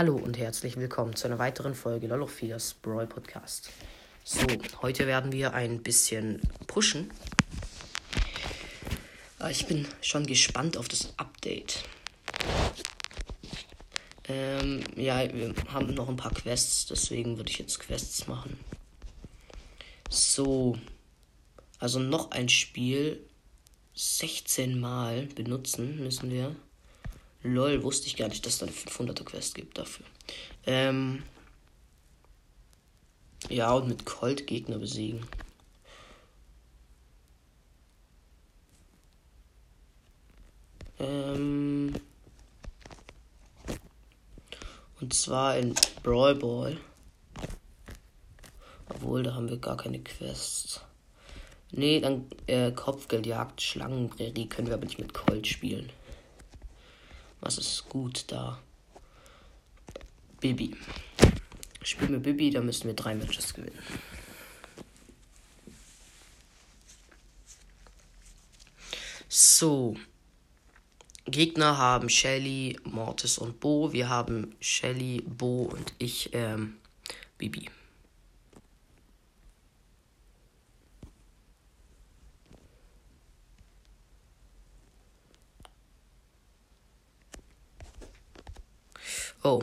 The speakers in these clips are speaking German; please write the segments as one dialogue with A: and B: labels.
A: Hallo und herzlich willkommen zu einer weiteren Folge Lolophilas Brawl Podcast. So, heute werden wir ein bisschen pushen. Ah, ich bin schon gespannt auf das Update. Ähm, ja, wir haben noch ein paar Quests, deswegen würde ich jetzt Quests machen. So, also noch ein Spiel 16 Mal benutzen müssen wir. Lol, wusste ich gar nicht, dass es da eine 500er Quest gibt dafür. Ähm. Ja, und mit Colt Gegner besiegen. Ähm. Und zwar in Brawl Ball. Obwohl, da haben wir gar keine Quests. Nee, dann äh, Kopfgeldjagd, Schlangenprärie können wir aber nicht mit Colt spielen. Was ist gut da? Bibi. Spielen wir Bibi, da müssen wir drei Matches gewinnen. So. Gegner haben Shelly, Mortis und Bo. Wir haben Shelly, Bo und ich, ähm, Bibi. Oh,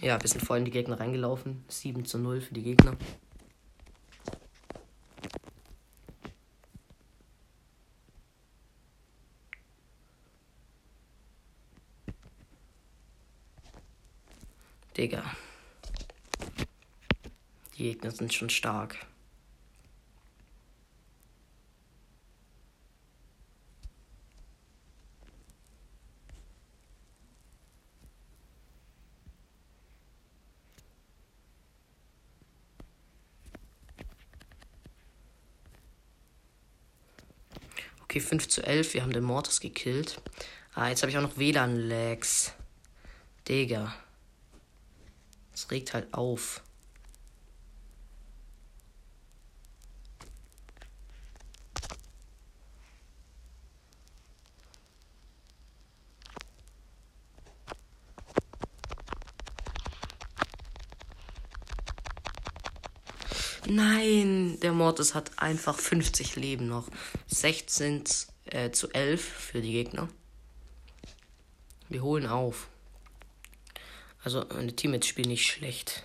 A: ja, wir sind voll in die Gegner reingelaufen. 7 zu 0 für die Gegner. Digga. Die Gegner sind schon stark. Okay, 5 zu 11. Wir haben den Mortis gekillt. Ah, jetzt habe ich auch noch WLAN-Lags. Digga. Das regt halt auf. Nein, der Mortis hat einfach 50 Leben noch. 16 äh, zu 11 für die Gegner. Wir holen auf. Also meine Teammates spielen nicht schlecht.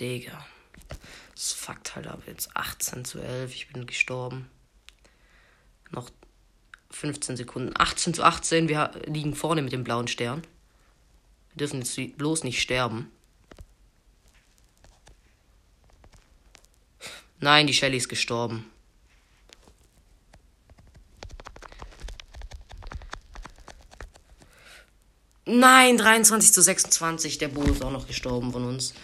A: Digga. Das fuckt halt ab jetzt. 18 zu 11. Ich bin gestorben. Noch 15 Sekunden. 18 zu 18. Wir liegen vorne mit dem blauen Stern. Wir dürfen jetzt bloß nicht sterben. Nein, die Shelly ist gestorben. Nein, 23 zu 26. Der Bo ist auch noch gestorben von uns.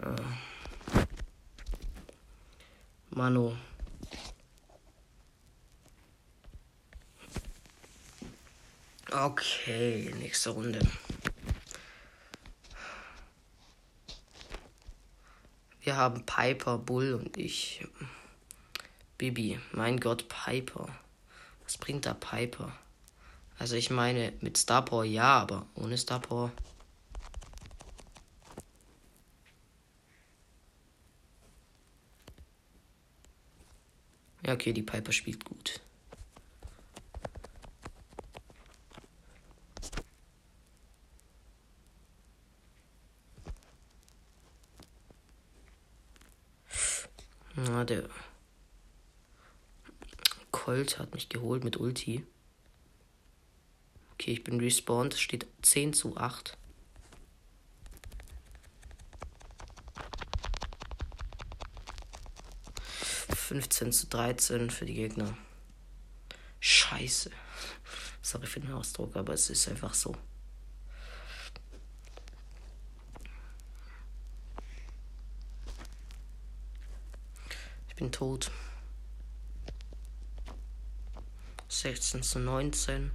A: Äh. Mano. Okay, nächste Runde. Wir haben Piper, Bull und ich. Bibi. Mein Gott, Piper. Was bringt da Piper? Also ich meine, mit Star ja, aber ohne Star. Ja, okay, die Piper spielt gut. Na, der Colt hat mich geholt mit Ulti. Okay, ich bin respawned. Es steht 10 zu 8. Fünfzehn zu 13 für die Gegner. Scheiße. Sorry für den Ausdruck, aber es ist einfach so. Bin tot. 16 zu 19.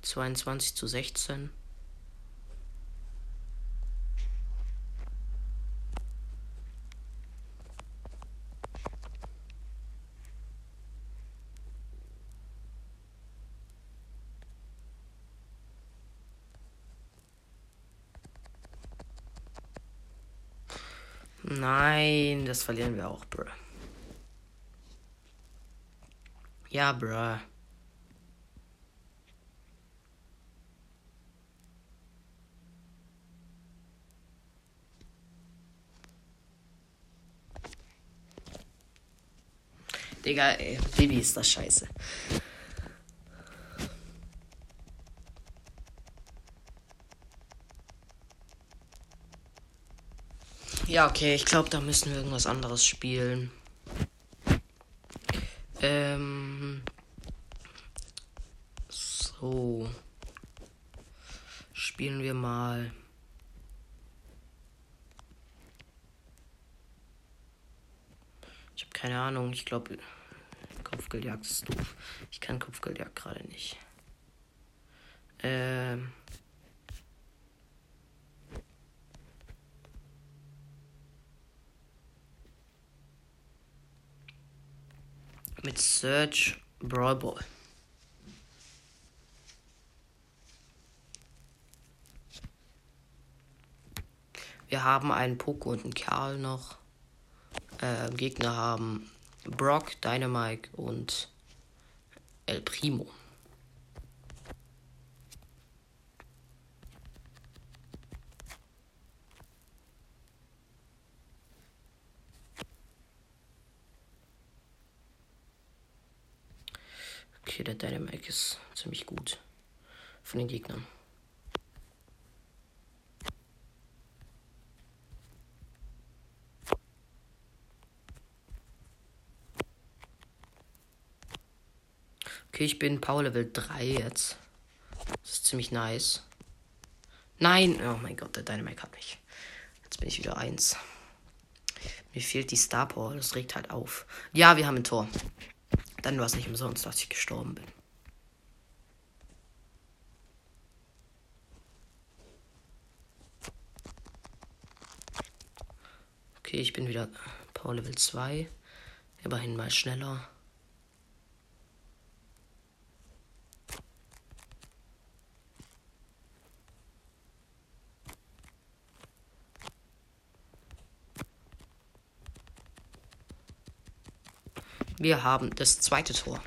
A: 22 zu 16. Nein, das verlieren wir auch, bruh. Ja, bruh. Digga, ey, Baby ist das scheiße. Ja, okay, ich glaube, da müssen wir irgendwas anderes spielen. Ähm. So. Spielen wir mal. Ich habe keine Ahnung, ich glaube. Kopfgeldjagd ist doof. Ich kann Kopfgeldjagd gerade nicht. Ähm. Mit Search Brawl Ball. Wir haben einen Poco und einen Karl noch. Äh, Gegner haben Brock, Dynamite und El Primo. Okay, der Dynamite ist ziemlich gut von den Gegnern. Okay, ich bin Power Level 3 jetzt. Das ist ziemlich nice. Nein! Oh mein Gott, der Dynamite hat mich. Jetzt bin ich wieder 1. Mir fehlt die Star Power, das regt halt auf. Ja, wir haben ein Tor. Dann war es nicht umsonst, dass ich gestorben bin. Okay, ich bin wieder Power Level 2. Immerhin mal schneller. Wir haben das zweite Tor.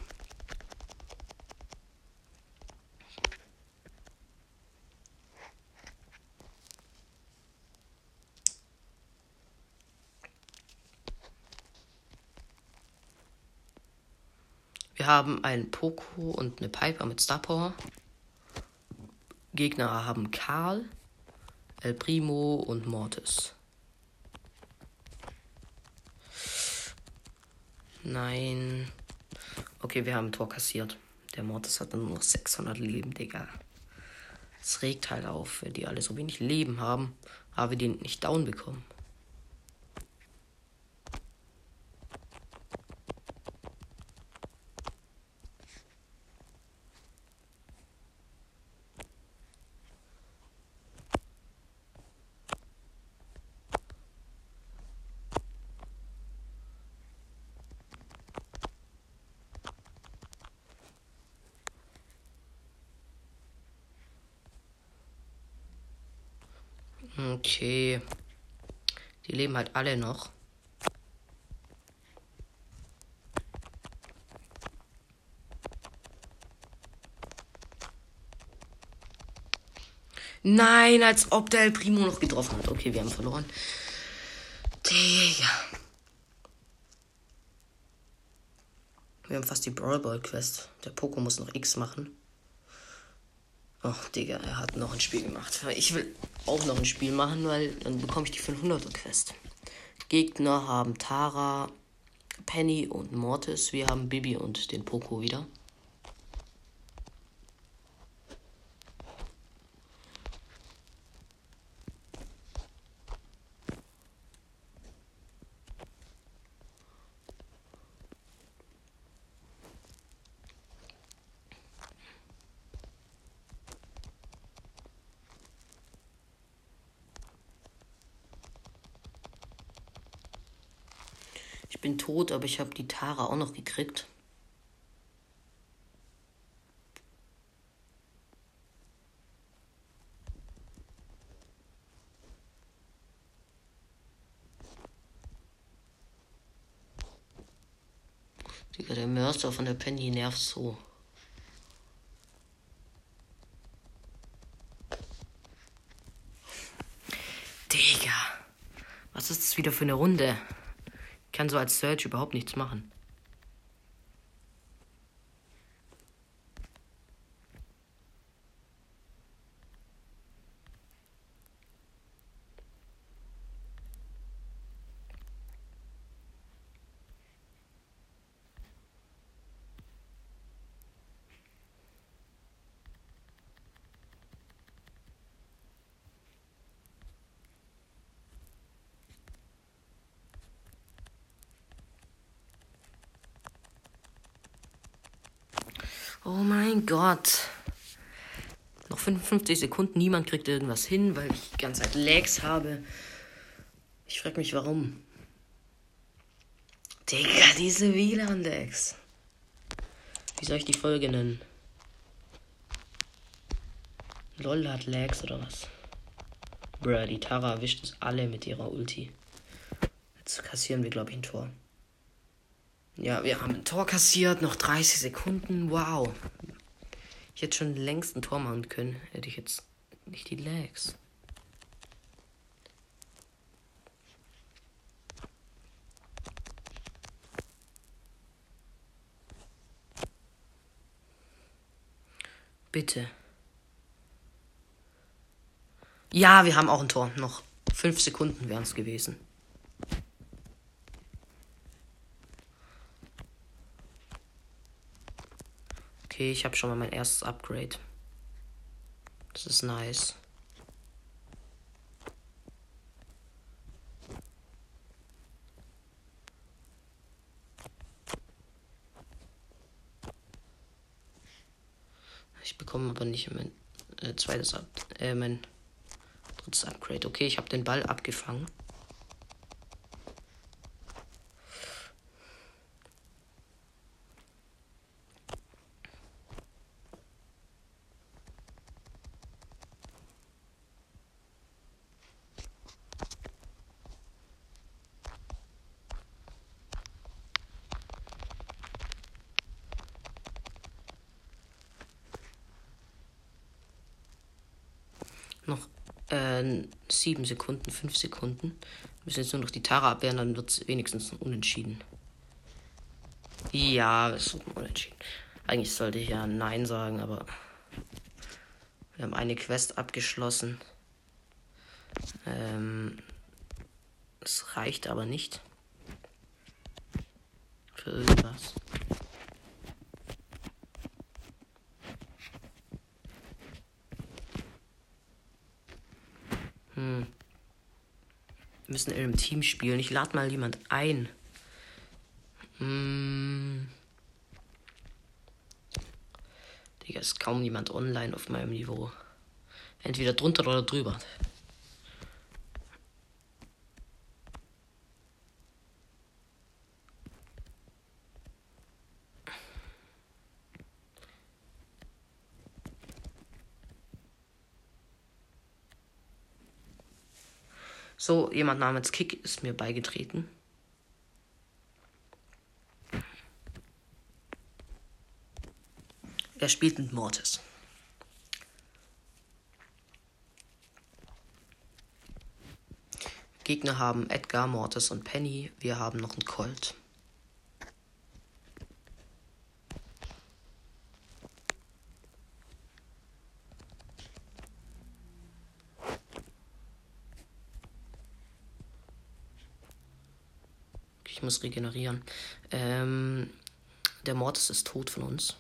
A: Wir haben einen Poco und eine Piper mit Star Power. Gegner haben Karl, El Primo und Mortis. Nein. Okay, wir haben ein Tor kassiert. Der Mortis hat nur noch 600 Leben, Digga. Es regt halt auf, wenn die alle so wenig Leben haben, aber wir den nicht down bekommen. Okay. Die leben halt alle noch. Nein, als ob der El Primo noch getroffen hat. Okay, wir haben verloren. Digga. Wir haben fast die Brawl Ball Quest. Der Poco muss noch X machen. Ach, Digga, er hat noch ein Spiel gemacht. Ich will auch noch ein Spiel machen, weil dann bekomme ich die 500er Quest. Gegner haben Tara, Penny und Mortis. Wir haben Bibi und den Poco wieder. tot, aber ich habe die Tara auch noch gekriegt. Digga, der Mörser von der Penny nervt so. Digga, was ist das wieder für eine Runde? Ich kann so als Search überhaupt nichts machen. Oh mein Gott. Noch 55 Sekunden, niemand kriegt irgendwas hin, weil ich die ganze Zeit Lags habe. Ich frage mich, warum. Digga, diese WLAN-Lags. Wie soll ich die Folge nennen? LOL hat Lags oder was? Bruh, die Tara erwischt es alle mit ihrer Ulti. Jetzt kassieren wir, glaube ich, ein Tor. Ja, wir haben ein Tor kassiert, noch 30 Sekunden. Wow. Ich hätte schon längst ein Tor machen können. Hätte ich jetzt nicht die Lags. Bitte. Ja, wir haben auch ein Tor. Noch fünf Sekunden wären es gewesen. Okay, ich habe schon mal mein erstes Upgrade. Das ist nice. Ich bekomme aber nicht mein äh, zweites Up äh, mein drittes Upgrade. Okay, ich habe den Ball abgefangen. 7 Sekunden, fünf Sekunden. Wir müssen jetzt nur noch die Tara abwehren, dann wird es wenigstens unentschieden. Ja, es ist unentschieden. Eigentlich sollte ich ja Nein sagen, aber wir haben eine Quest abgeschlossen. Ähm, es reicht aber nicht. Für irgendwas. Müssen in einem Team spielen. Ich lade mal jemand ein. Hm. Digga, ist kaum jemand online auf meinem Niveau. Entweder drunter oder drüber. So, jemand namens Kick ist mir beigetreten. Er spielt mit Mortis. Gegner haben Edgar, Mortis und Penny. Wir haben noch einen Colt. Muss regenerieren. Ähm, der Mortis ist tot von uns.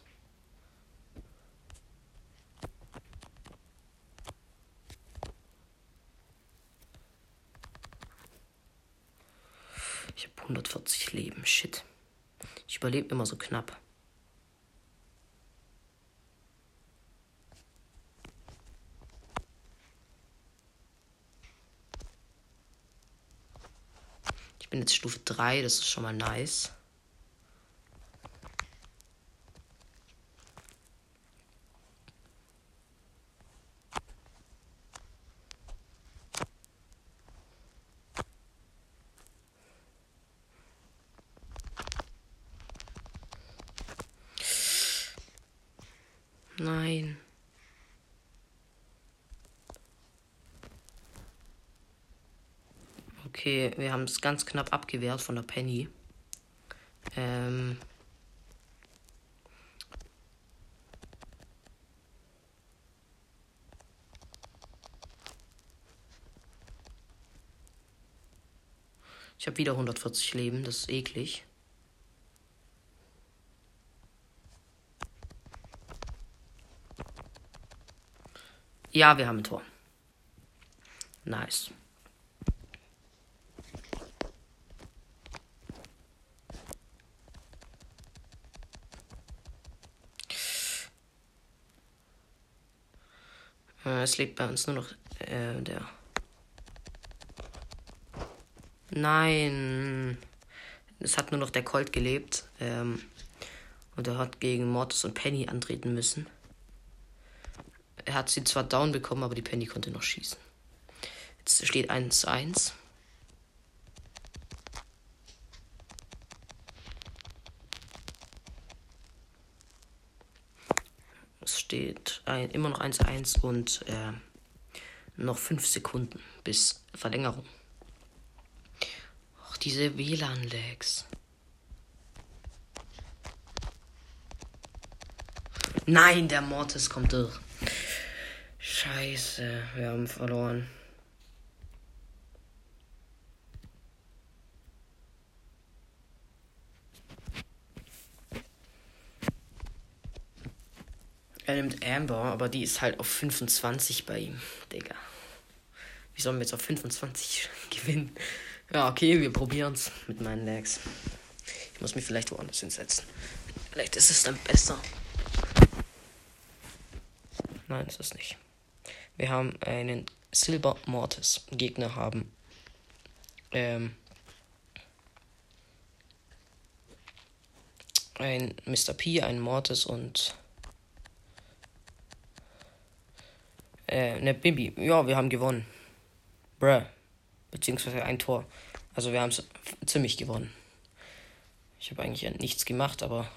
A: Ich habe 140 Leben. Shit. Ich überlebe immer so knapp. bin jetzt Stufe 3, das ist schon mal nice. Nein. Okay, wir haben es ganz knapp abgewehrt von der Penny. Ähm. Ich habe wieder 140 Leben, das ist eklig. Ja, wir haben ein Tor. Nice. es lebt bei uns nur noch äh, der. Nein. Es hat nur noch der Colt gelebt. Ähm, und er hat gegen Mortis und Penny antreten müssen. Er hat sie zwar down bekommen, aber die Penny konnte noch schießen. Jetzt steht 1 zu 1. ein, immer noch 1-1 und äh, noch 5 Sekunden bis Verlängerung. Ach, diese WLAN-Lags. Nein, der Mortis kommt durch. Scheiße, wir haben verloren. Er nimmt Amber, aber die ist halt auf 25 bei ihm, Digga. Wie sollen wir jetzt auf 25 gewinnen? Ja, okay, wir probieren es mit meinen Lags. Ich muss mich vielleicht woanders hinsetzen. Vielleicht ist es dann besser. Nein, ist es nicht. Wir haben einen Silber Mortis. Gegner haben ähm, ein Mr. P, ein Mortis und äh, eine Bibi. Ja, wir haben gewonnen. Bruh. Beziehungsweise ein Tor. Also wir haben es ziemlich gewonnen. Ich habe eigentlich nichts gemacht, aber.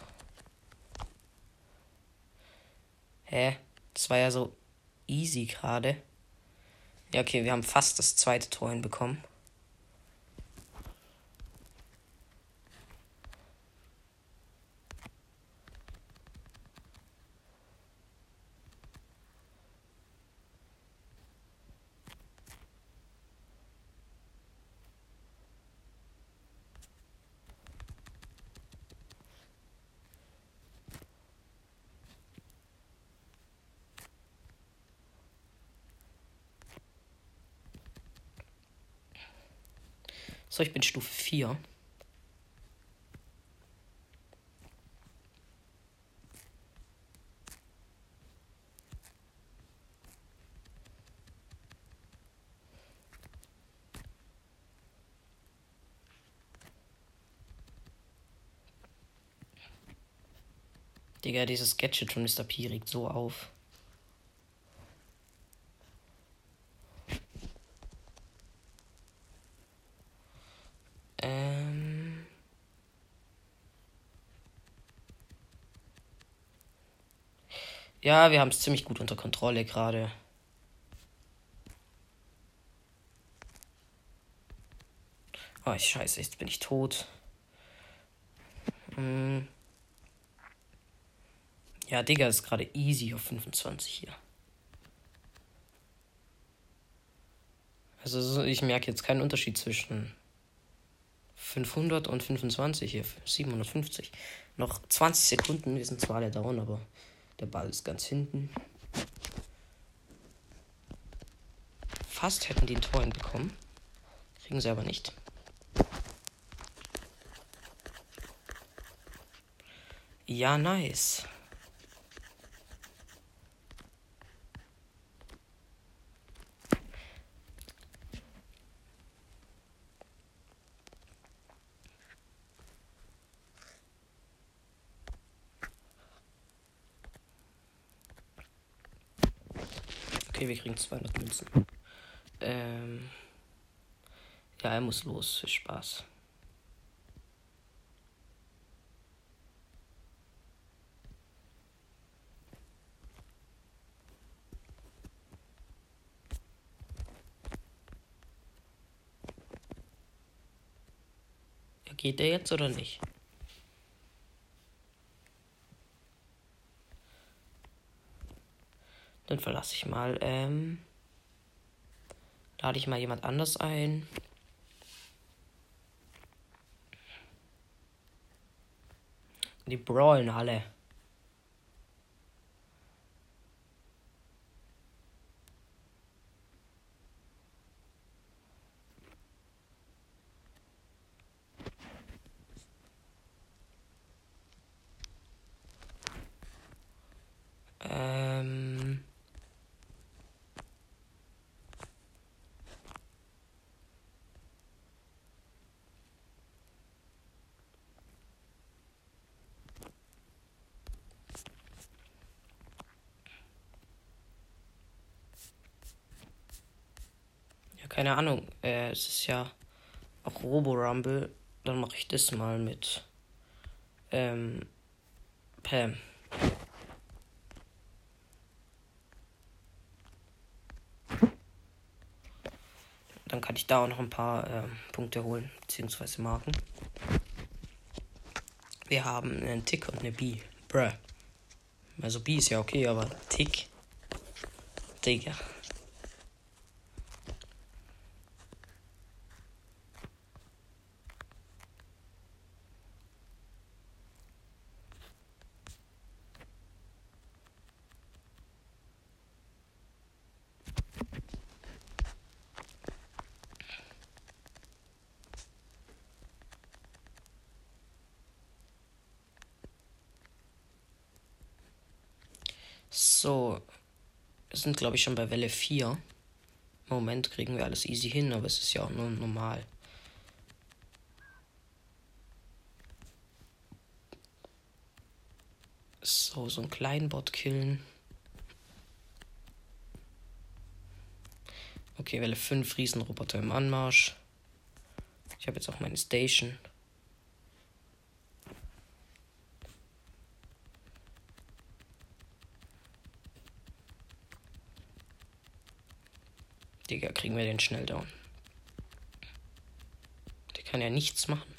A: Hä? Das war ja so easy gerade. Ja, okay, wir haben fast das zweite Tor hinbekommen. So, ich bin Stufe 4. Digga, dieses Gadget von Mr. P regt so auf. Ja, wir haben es ziemlich gut unter Kontrolle gerade. Oh, ich scheiße, jetzt bin ich tot. Hm. Ja, Digga, ist gerade easy auf 25 hier. Also ich merke jetzt keinen Unterschied zwischen 500 und 25 hier. 750. Noch 20 Sekunden. Wir sind zwar alle down, aber der Ball ist ganz hinten. Fast hätten die ein Tor bekommen. Kriegen sie aber nicht. Ja, nice. wir kriegen 200 Münzen. Ähm, ja, er muss los. Viel Spaß. Geht er jetzt oder nicht? Dann verlasse ich mal. Ähm, lade ich mal jemand anders ein. Die brawlen alle. Ähm. Ja, keine Ahnung. Äh, es ist ja auch Robo Rumble. Dann mache ich das mal mit ähm, Pam. Dann kann ich da auch noch ein paar äh, Punkte holen, beziehungsweise Marken. Wir haben einen Tick und eine B. Bruh. Also B ist ja okay, aber Tick. Digga. So. Wir sind, glaube ich, schon bei Welle 4. Im Moment kriegen wir alles easy hin, aber es ist ja auch nur normal. So, so einen kleinen Bot killen. Okay, Welle 5 Riesenroboter im Anmarsch. Ich habe jetzt auch meine Station. Digga, kriegen wir den schnell down. Der kann ja nichts machen.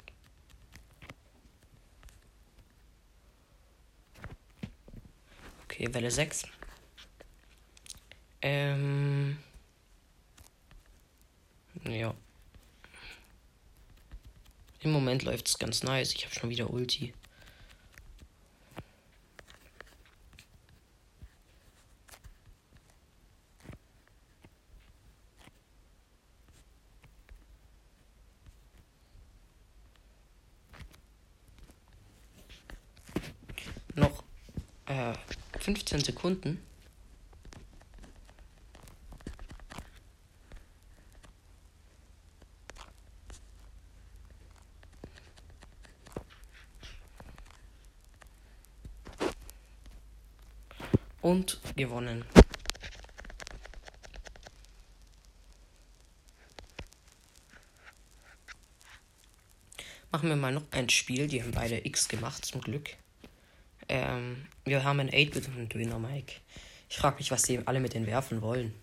A: Okay, Welle 6. Ähm. Ja. Im Moment läuft es ganz nice. Ich habe schon wieder Ulti. Noch äh, 15 Sekunden. Und gewonnen. Machen wir mal noch ein Spiel. Die haben beide X gemacht, zum Glück. Ähm, wir haben ein 8-Bit und einen Döner Mike. Ich frage mich, was die alle mit den werfen wollen.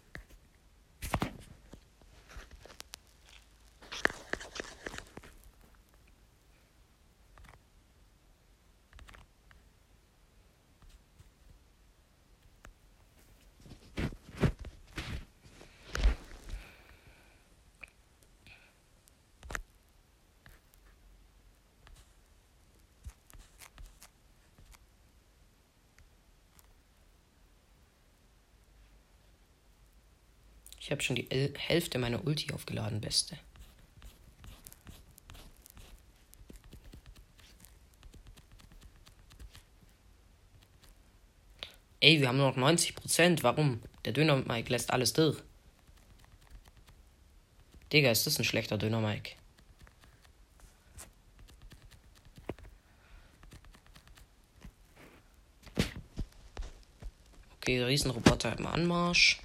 A: Ich habe schon die El Hälfte meiner Ulti aufgeladen, Beste. Ey, wir haben nur noch 90%. Warum? Der Döner Mike lässt alles durch. Digga, ist das ein schlechter Döner Mike? Okay, Riesenroboter im Anmarsch.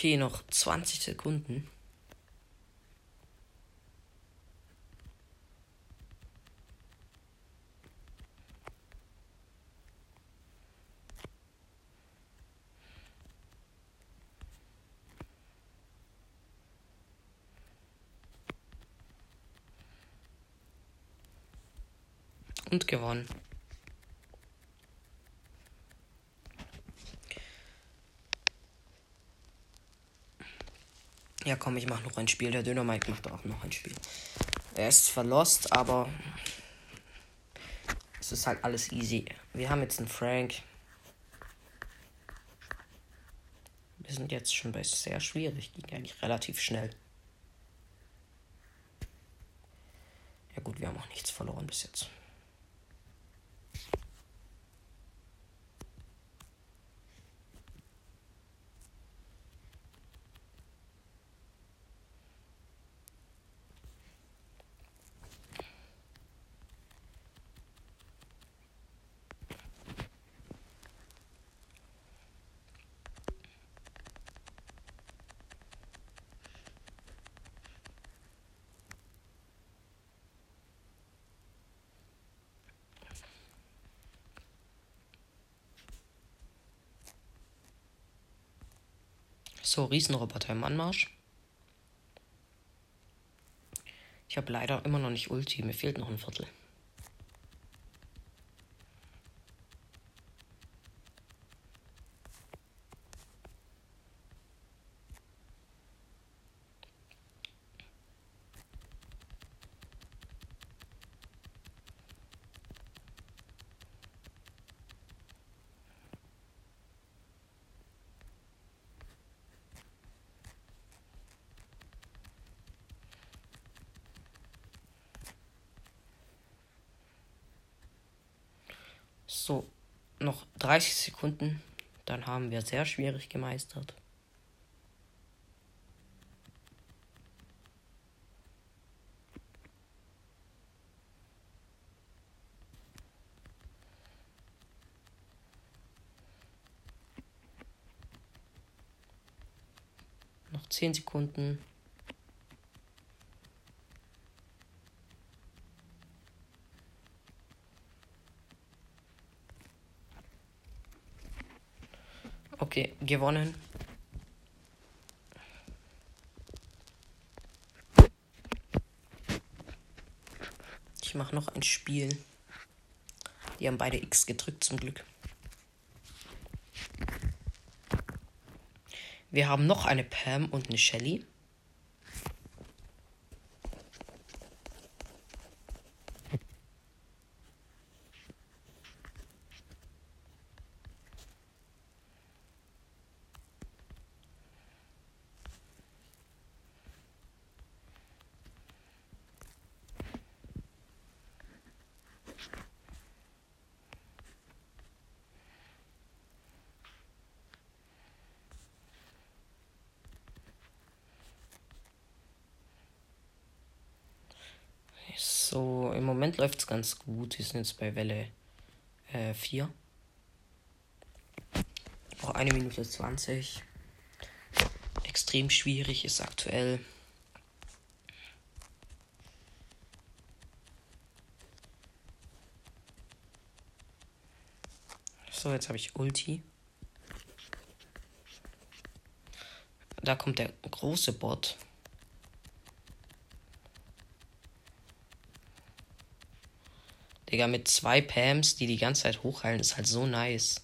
A: Okay, noch 20 Sekunden. Und gewonnen. Ja, komm, ich mach noch ein Spiel. Der Dynamite macht auch noch ein Spiel. Er ist verlost, aber es ist halt alles easy. Wir haben jetzt einen Frank. Wir sind jetzt schon bei sehr schwierig. Ging eigentlich relativ schnell. Ja gut, wir haben auch nichts verloren bis jetzt. So, Riesenroboter im Anmarsch. Ich habe leider immer noch nicht Ulti. Mir fehlt noch ein Viertel. So, noch 30 Sekunden. Dann haben wir sehr schwierig gemeistert. Noch 10 Sekunden. Okay, gewonnen. Ich mache noch ein Spiel. Die haben beide X gedrückt zum Glück. Wir haben noch eine Pam und eine Shelly. So, im Moment läuft es ganz gut. Wir sind jetzt bei Welle 4. Äh, Noch eine Minute 20. Extrem schwierig ist aktuell. So, jetzt habe ich Ulti. Da kommt der große Bot. Digga, mit zwei Pams, die die ganze Zeit hochheilen, ist halt so nice.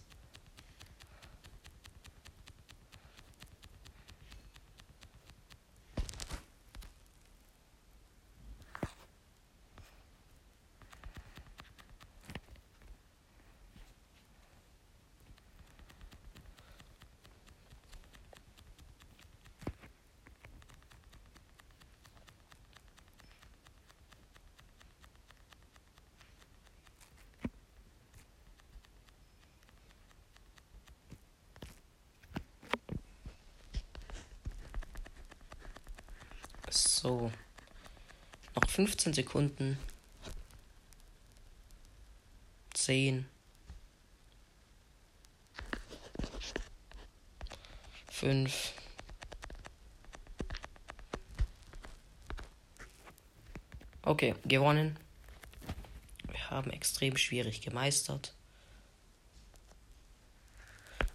A: So. Noch 15 Sekunden. 10. 5. 4. Okay, gewonnen. Wir haben extrem schwierig gemeistert.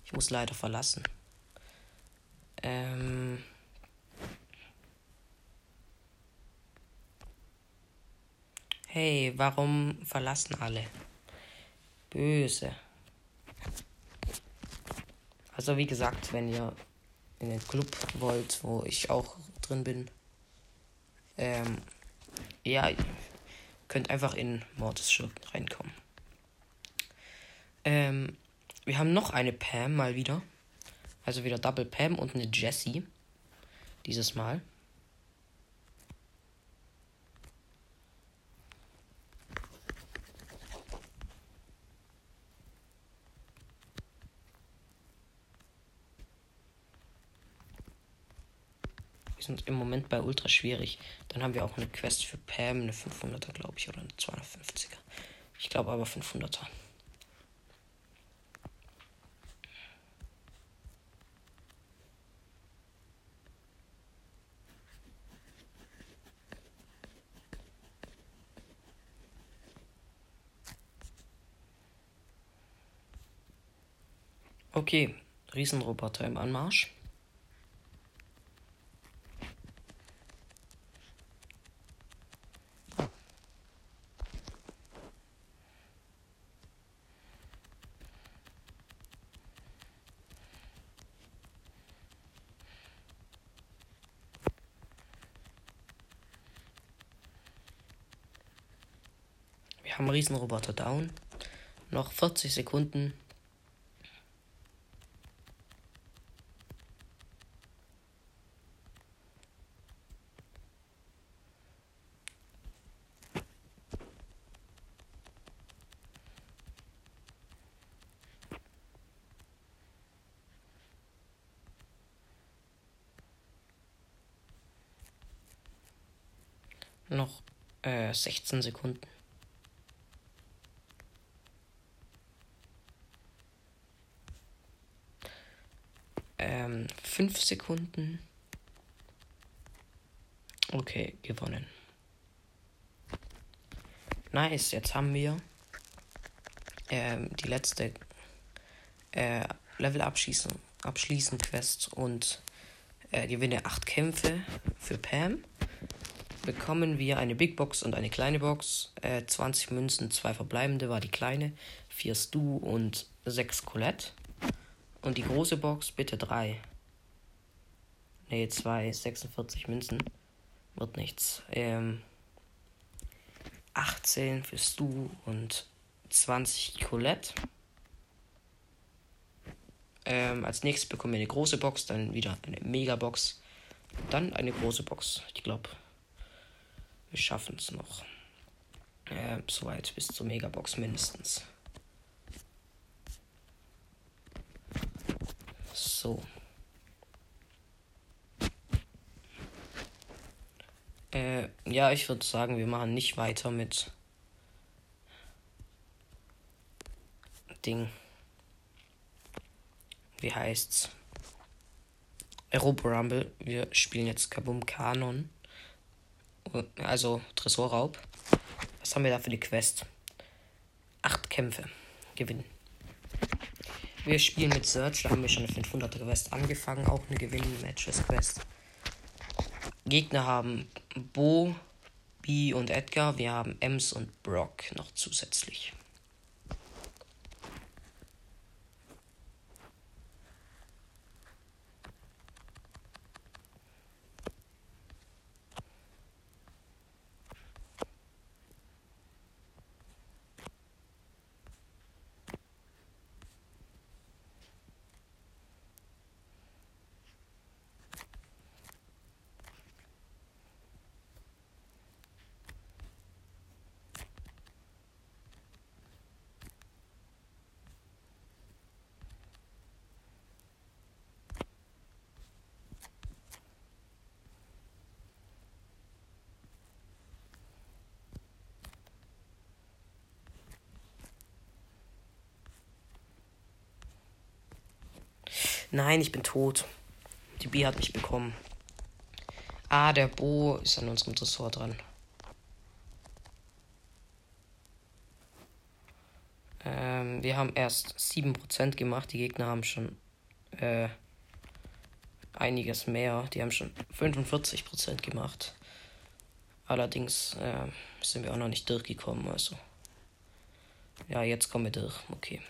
A: Ich muss leider verlassen. Warum verlassen alle? Böse. Also wie gesagt, wenn ihr in den Club wollt, wo ich auch drin bin, ähm, ja, könnt einfach in Mortis Schurken reinkommen. Ähm, wir haben noch eine Pam mal wieder. Also wieder Double Pam und eine Jessie. Dieses Mal. Wir sind im Moment bei ultra schwierig. Dann haben wir auch eine Quest für Pam, eine 500er, glaube ich, oder eine 250er. Ich glaube aber 500er. Okay, Riesenroboter im Anmarsch. Wir haben Riesenroboter down. Noch 40 Sekunden. Noch äh, 16 Sekunden. Ähm, 5 Sekunden. Okay, gewonnen. Nice, jetzt haben wir ähm, die letzte äh, Level abschließen, abschließen Quest und äh, gewinne 8 Kämpfe für Pam bekommen wir eine Big Box und eine kleine Box. Äh, 20 Münzen, zwei verbleibende war die kleine, 4 Stu und 6 Colette. Und die große Box bitte 3. Ne, 2, 46 Münzen. Wird nichts. Ähm, 18 für Stu und 20 Colette. Ähm, als nächstes bekommen wir eine große Box, dann wieder eine Mega-Box, dann eine große Box. Ich glaube, wir schaffen es noch. Äh, soweit bis zur Megabox mindestens. So. Äh, ja, ich würde sagen, wir machen nicht weiter mit Ding. Wie heißt's? Europa Rumble. Wir spielen jetzt Kabum Kanon. Also Tresorraub. Was haben wir da für die Quest? Acht Kämpfe. Gewinnen. Wir spielen mit Search. Da haben wir schon eine 500er Quest angefangen. Auch eine Gewinnen-Matches-Quest. Gegner haben Bo, B und Edgar. Wir haben Ems und Brock noch zusätzlich. Nein, ich bin tot. Die B hat mich bekommen. Ah, der Bo ist an unserem Tresor dran. Ähm, wir haben erst 7% gemacht. Die Gegner haben schon äh, einiges mehr. Die haben schon 45% gemacht. Allerdings äh, sind wir auch noch nicht durchgekommen. Also. Ja, jetzt kommen wir durch. Okay.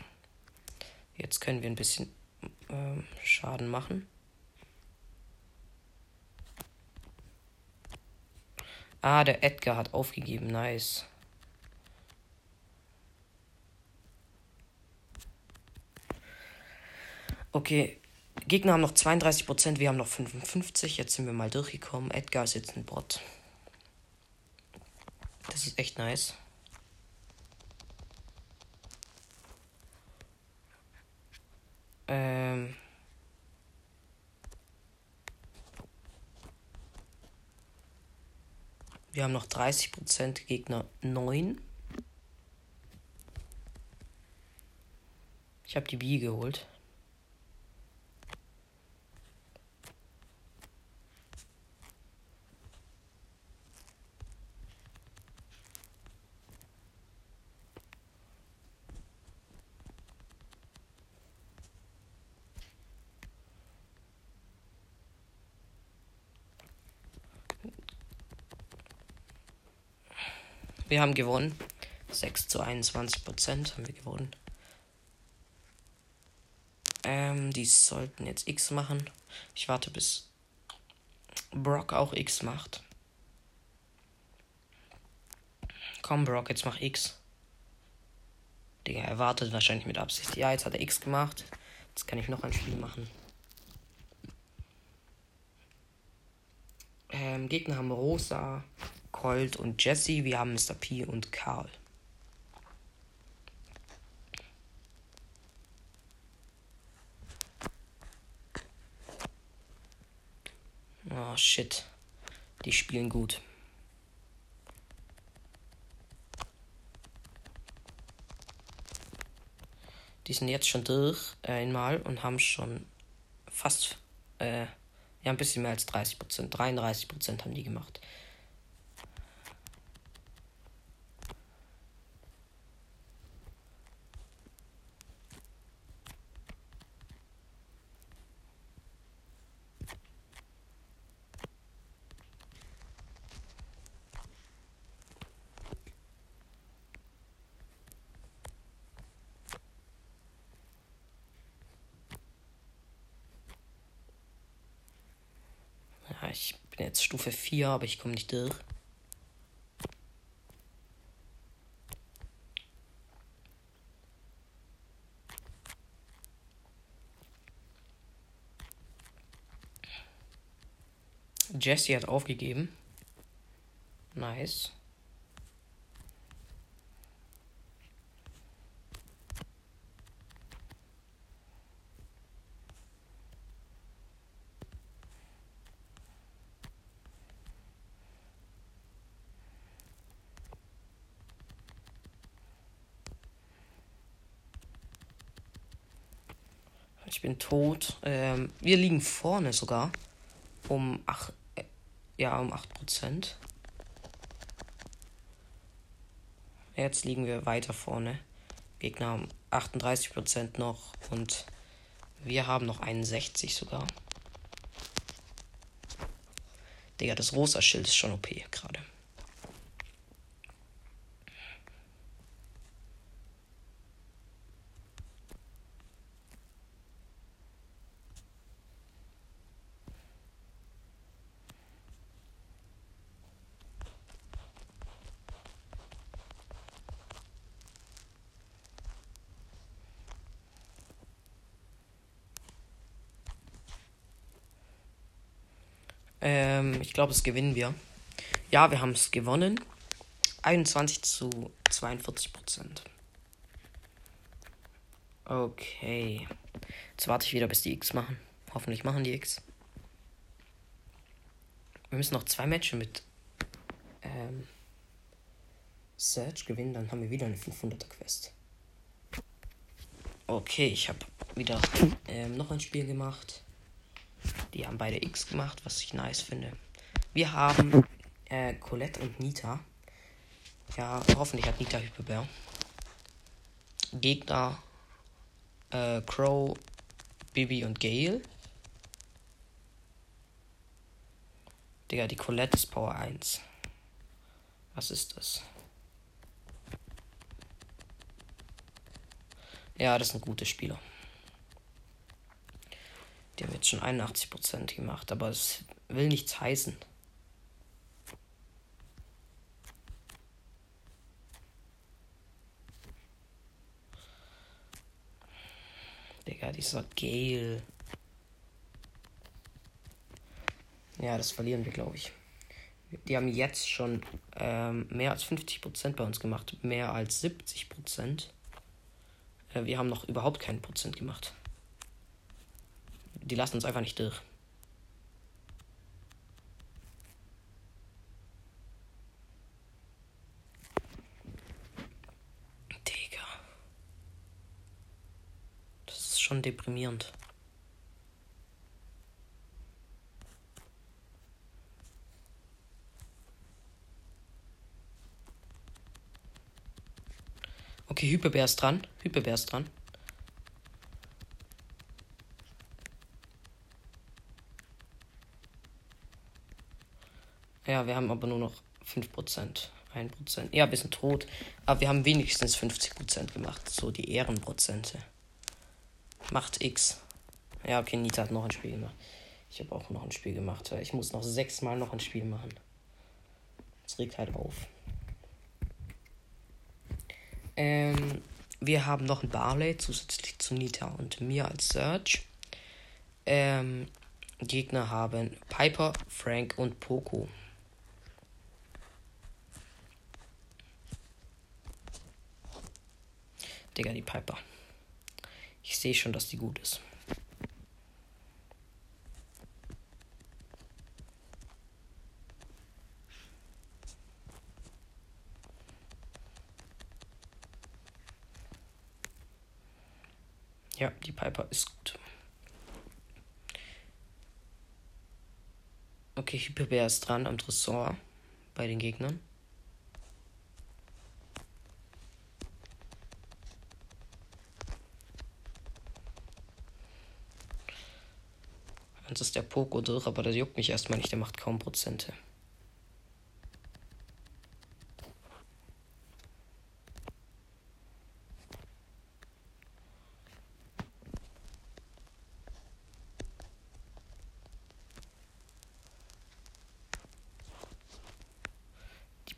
A: Jetzt können wir ein bisschen äh, Schaden machen. Ah, der Edgar hat aufgegeben. Nice. Okay, Gegner haben noch 32%, wir haben noch 55%. Jetzt sind wir mal durchgekommen. Edgar ist jetzt ein Bot. Das ist echt nice. Ähm. Wir haben noch 30% Gegner 9. Ich habe die B geholt. Wir haben gewonnen. 6 zu 21 Prozent haben wir gewonnen. Ähm, die sollten jetzt X machen. Ich warte, bis Brock auch X macht. Komm, Brock, jetzt mach X. Digga, er wartet wahrscheinlich mit Absicht. Ja, jetzt hat er X gemacht. Jetzt kann ich noch ein Spiel machen. Ähm, Gegner haben Rosa, Colt und Jesse. Wir haben Mr. P und Karl. Oh shit. Die spielen gut. Die sind jetzt schon durch einmal und haben schon fast, äh, ja, ein bisschen mehr als 30 Prozent. 33 Prozent haben die gemacht. ich bin jetzt Stufe 4, aber ich komme nicht durch. Jesse hat aufgegeben. Nice. Ich bin tot. Ähm, wir liegen vorne sogar. Um 8. Äh, ja, um 8%. Jetzt liegen wir weiter vorne. Gegner haben 38% noch und wir haben noch 61 sogar. Digga, das rosa Schild ist schon OP gerade. Ähm, ich glaube, es gewinnen wir. Ja, wir haben es gewonnen. 21 zu 42 Prozent. Okay. Jetzt warte ich wieder, bis die X machen. Hoffentlich machen die X. Wir müssen noch zwei Matches mit ähm, Search gewinnen, dann haben wir wieder eine 500er Quest. Okay, ich habe wieder ähm, noch ein Spiel gemacht. Die haben beide X gemacht, was ich nice finde. Wir haben äh, Colette und Nita. Ja, hoffentlich hat Nita Hyperbär. Gegner äh, Crow, Bibi und Gale. Digga, die Colette ist Power 1. Was ist das? Ja, das sind gute Spieler. Die haben jetzt schon 81% gemacht, aber es will nichts heißen. Digga, dieser Gale. Ja, das verlieren wir, glaube ich. Die haben jetzt schon ähm, mehr als 50% bei uns gemacht. Mehr als 70%. Äh, wir haben noch überhaupt keinen Prozent gemacht. Die lassen uns einfach nicht durch. Digga. Das ist schon deprimierend. Okay, Hyperbär ist dran. Hyperbär ist dran. Ja, wir haben aber nur noch 5%. 1%. Ja, wir sind tot. Aber wir haben wenigstens 50% gemacht. So die Ehrenprozente. Macht X. Ja, okay, Nita hat noch ein Spiel gemacht. Ich habe auch noch ein Spiel gemacht. Ich muss noch sechsmal noch ein Spiel machen. Das regt halt auf. Ähm, wir haben noch einen Barley zusätzlich zu Nita und mir als Search. Ähm, Gegner haben Piper, Frank und Poco. Digga, die Piper. Ich sehe schon, dass die gut ist. Ja, die Piper ist gut. Okay, Hyperbär ist dran am Tresor bei den Gegnern. Jetzt ist der Poko durch, aber das juckt mich erstmal nicht, der macht kaum Prozente.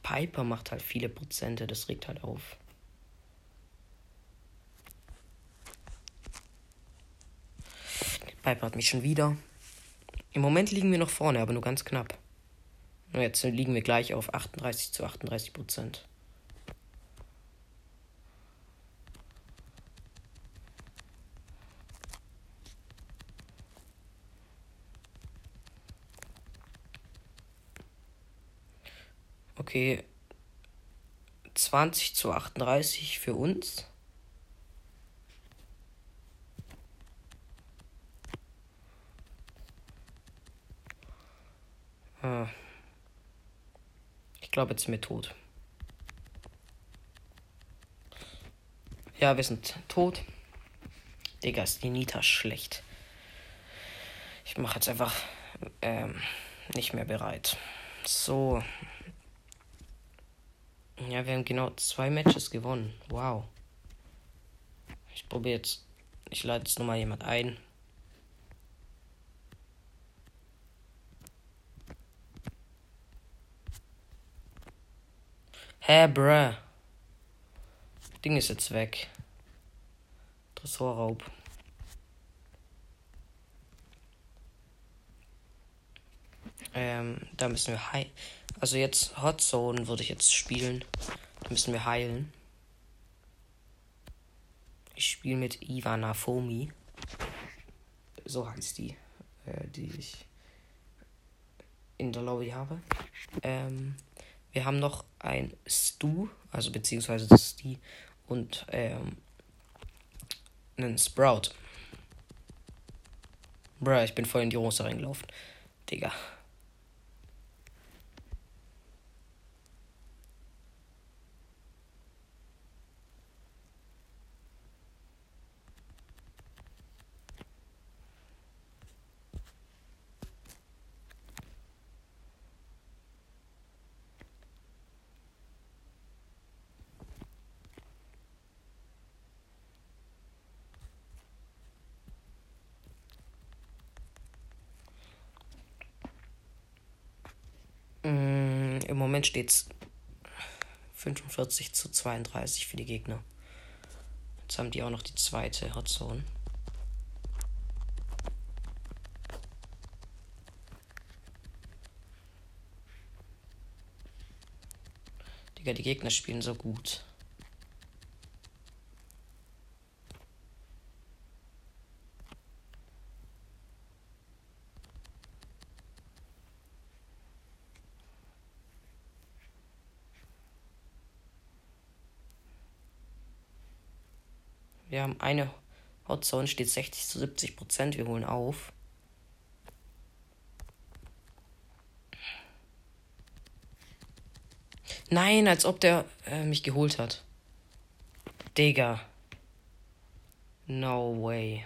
A: Piper macht halt viele Prozente, das regt halt auf. Piper hat mich schon wieder. Im Moment liegen wir noch vorne, aber nur ganz knapp. Jetzt liegen wir gleich auf 38 zu 38 Prozent. Okay. 20 zu 38 für uns. Ah. Ich glaube, jetzt sind wir tot. Ja, wir sind tot. Digga, ist die Nita schlecht. Ich mache jetzt einfach ähm, nicht mehr bereit. So. Ja, wir haben genau zwei Matches gewonnen. Wow. Ich probiere jetzt. Ich lade jetzt nochmal jemand ein. Hä, bruh. Ding ist jetzt weg. Tresorraub. Ähm, da müssen wir high. Also jetzt Hot Zone würde ich jetzt spielen. Da müssen wir heilen. Ich spiele mit Ivana Fomi. So heißt die, äh, die ich in der Lobby habe. Ähm, wir haben noch ein Stu, also beziehungsweise das ist die und ähm, einen Sprout. Bruh, ich bin voll in die Rose reingelaufen. Digga. Mm, Im Moment steht es 45 zu 32 für die Gegner. Jetzt haben die auch noch die zweite Hotzone. Digga, die Gegner spielen so gut. Wir haben eine Hotzone, steht 60 zu 70 Prozent. Wir holen auf. Nein, als ob der äh, mich geholt hat. Digga. No way.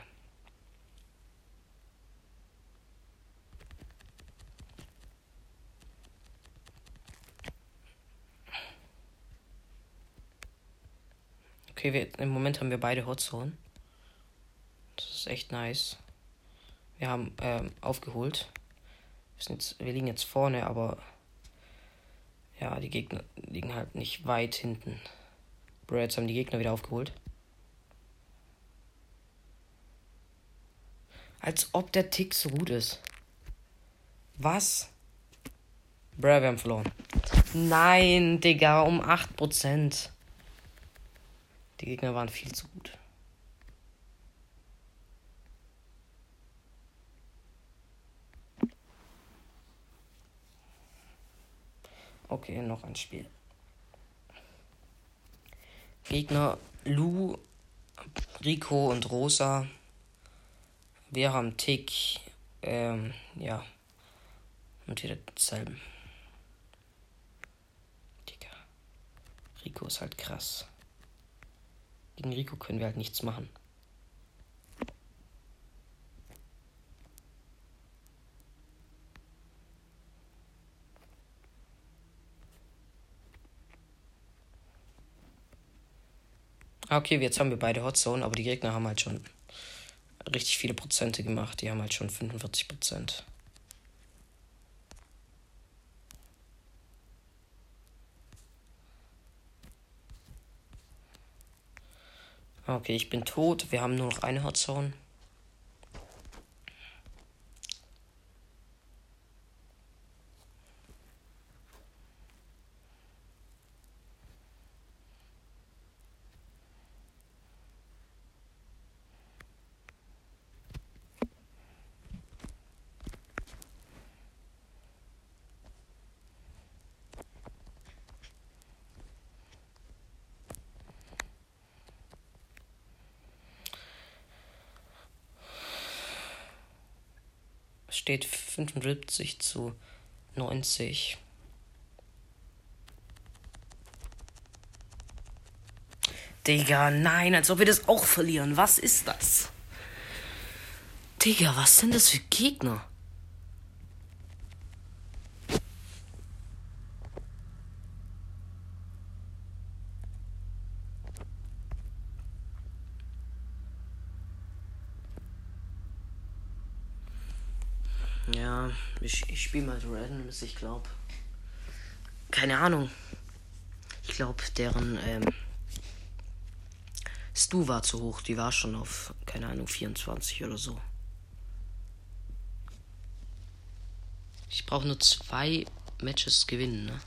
A: Okay, wir, im Moment haben wir beide Hotzone. Das ist echt nice. Wir haben ähm, aufgeholt. Wir, sind jetzt, wir liegen jetzt vorne, aber ja, die Gegner liegen halt nicht weit hinten. Bro, jetzt haben die Gegner wieder aufgeholt. Als ob der Tick so gut ist. Was? Bro, wir haben verloren. Nein, Digga, um 8%. Die Gegner waren viel zu gut. Okay, noch ein Spiel. Gegner Lu, Rico und Rosa. Wir haben Tick. Ähm, ja. Und wieder dasselbe. Digga. Rico ist halt krass. Gegen Rico können wir halt nichts machen. Ah, okay, jetzt haben wir beide Hotzone, aber die Gegner haben halt schon richtig viele Prozente gemacht. Die haben halt schon 45 Prozent. Okay, ich bin tot. Wir haben nur noch eine Hotzone. Steht 75 zu 90. Digga, nein, als ob wir das auch verlieren. Was ist das? Digga, was sind das für Gegner? Ja, ich, ich spiele mal Randoms, ich glaube. Keine Ahnung. Ich glaube, deren ähm, Stu war zu hoch. Die war schon auf, keine Ahnung, 24 oder so. Ich brauche nur zwei Matches gewinnen, ne?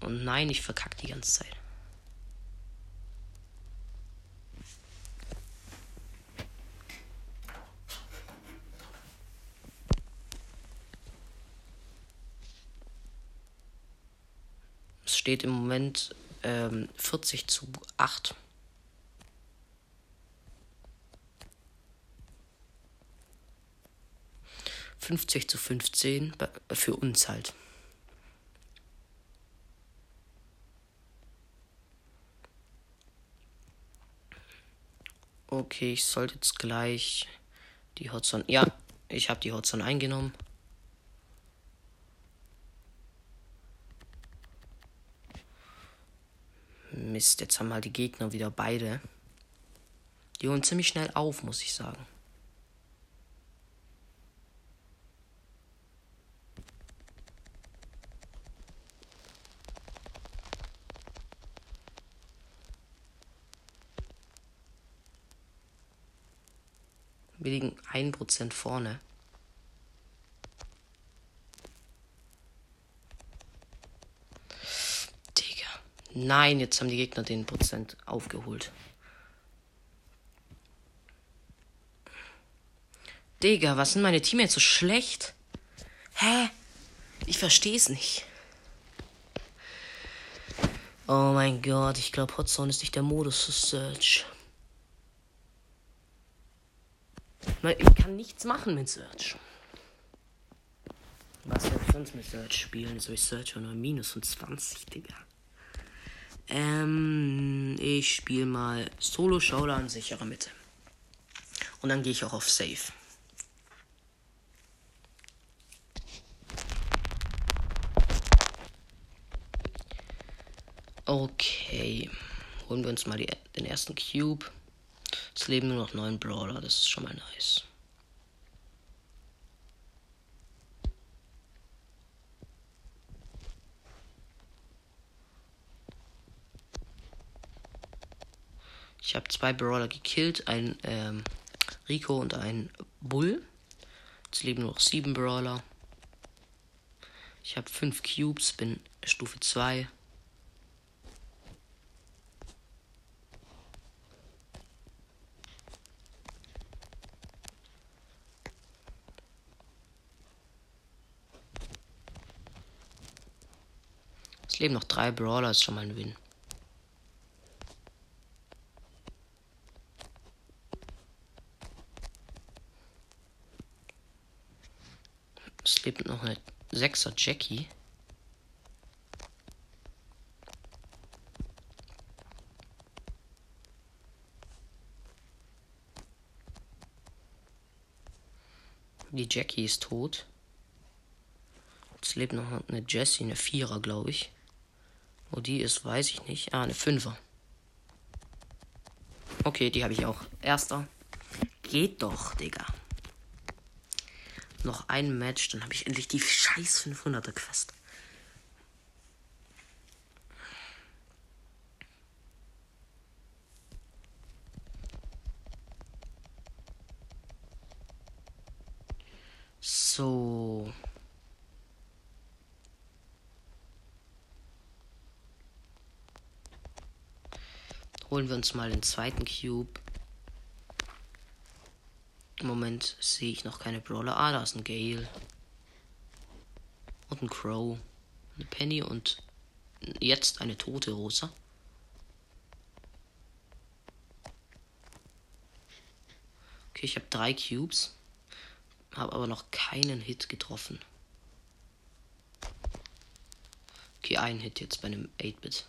A: Und nein, ich verkacke die ganze Zeit. Steht im Moment ähm, 40 zu 8. Fünfzig zu 15 für uns halt. Okay, ich sollte jetzt gleich die Hotzone. Ja, ich habe die Hotzone eingenommen. Mist, jetzt haben halt die Gegner wieder beide. Die holen ziemlich schnell auf, muss ich sagen. Wir liegen 1% vorne. Nein, jetzt haben die Gegner den Prozent aufgeholt. Digga, was sind meine Teammates so schlecht? Hä? Ich versteh's nicht. Oh mein Gott, ich glaube Hotzone ist nicht der Modus für Search. Ich kann nichts machen mit Search. Was soll ich sonst mit Search spielen? Soll ich Search nur minus und 20, Digga? Ähm, ich spiele mal Solo Showdown sichere Mitte. Und dann gehe ich auch auf Safe. Okay. Holen wir uns mal die, den ersten Cube. Es leben nur noch neun Brawler, das ist schon mal nice. Ich habe zwei Brawler gekillt, ein ähm, Rico und ein Bull. Jetzt leben nur noch sieben Brawler. Ich habe fünf Cubes, bin Stufe 2. leben noch drei Brawler, ist schon mal ein Win. Es lebt noch eine Sechser Jackie. Die Jackie ist tot. Es lebt noch eine Jessie, eine Vierer, glaube ich. Wo die ist, weiß ich nicht. Ah, eine Fünfer. Okay, die habe ich auch. Erster. Geht doch, Digga. Noch ein Match, dann habe ich endlich die scheiß 500er Quest. So. Holen wir uns mal den zweiten Cube. Im Moment sehe ich noch keine Brawler. Ah, da ist ein Gale. Und ein Crow. Eine Penny und jetzt eine tote Rosa. Okay, ich habe drei Cubes. Habe aber noch keinen Hit getroffen. Okay, ein Hit jetzt bei einem 8-Bit.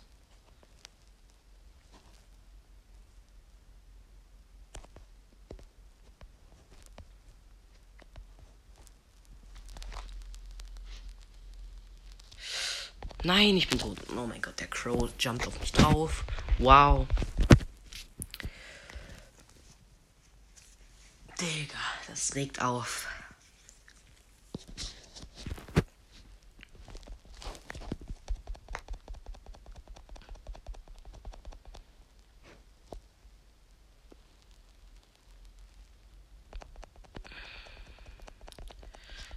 A: Nein, ich bin tot. Oh mein Gott, der Crow jumpt auf mich drauf. Wow. Digga, das regt auf.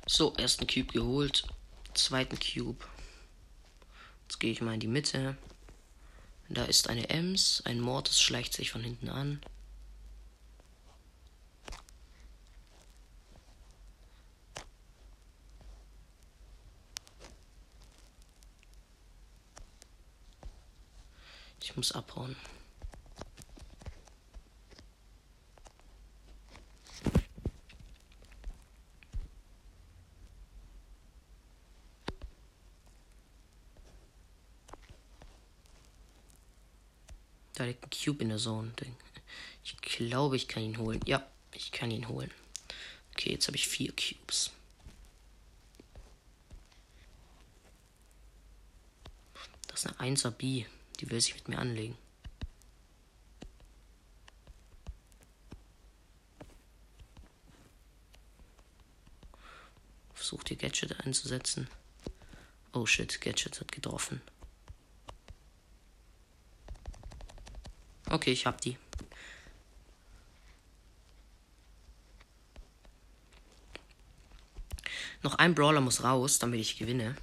A: So, ersten Cube geholt. Zweiten Cube. Jetzt gehe ich mal in die Mitte. Da ist eine Ems. Ein Mortis schleicht sich von hinten an. Ich muss abhauen. Da liegt ein Cube in der Zone. Ich glaube, ich kann ihn holen. Ja, ich kann ihn holen. Okay, jetzt habe ich vier Cubes. Das ist eine 1er B. Die will sich mit mir anlegen. Versucht ihr Gadget einzusetzen. Oh shit, Gadget hat getroffen. Okay, ich hab die. Noch ein Brawler muss raus, damit ich gewinne.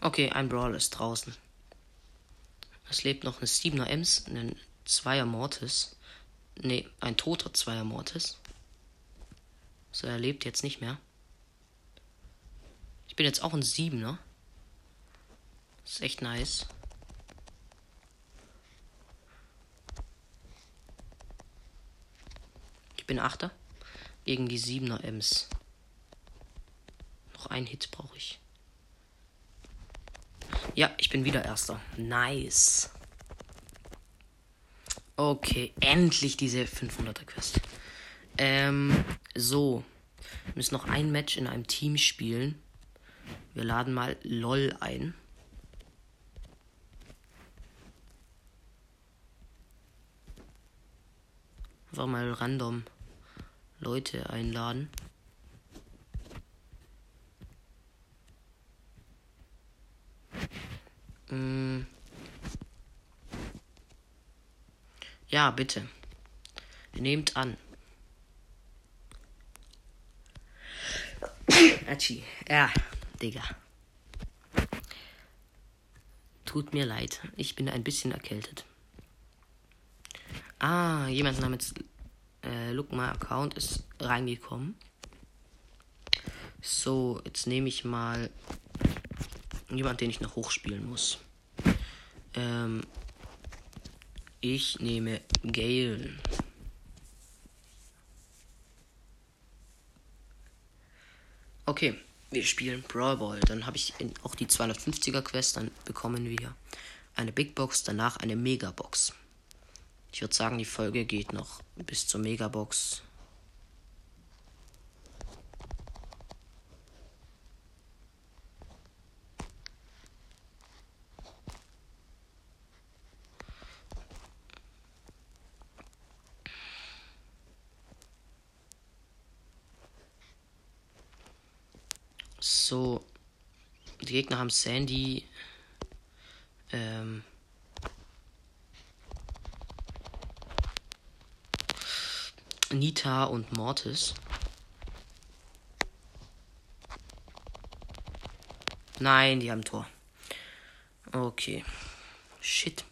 A: Okay, ein Brawl ist draußen. Es lebt noch ein 7er Ems, ein 2er Mortis. Ne, ein toter 2er Mortis. So, er lebt jetzt nicht mehr. Ich bin jetzt auch ein 7er. Ist echt nice. Ich bin Achter. Gegen die 7er Ems. Noch ein Hit brauche ich. Ja, ich bin wieder Erster. Nice. Okay, endlich diese 500er Quest. Ähm, so. Wir müssen noch ein Match in einem Team spielen. Wir laden mal LOL ein. Einfach mal random Leute einladen. Mm. Ja, bitte. Nehmt an. Atschi. Ja, Digga. Tut mir leid. Ich bin ein bisschen erkältet. Ah, jemand namens äh, Look My Account ist reingekommen. So, jetzt nehme ich mal jemand, den ich noch hochspielen muss. Ähm, ich nehme Gale. Okay, wir spielen Brawl Ball. Dann habe ich auch die 250er Quest. Dann bekommen wir eine Big Box, danach eine Megabox. Ich würde sagen, die Folge geht noch bis zur Megabox. So, haben Sandy, ähm, Nita und Mortis. Nein, die haben Tor. Okay. Shit.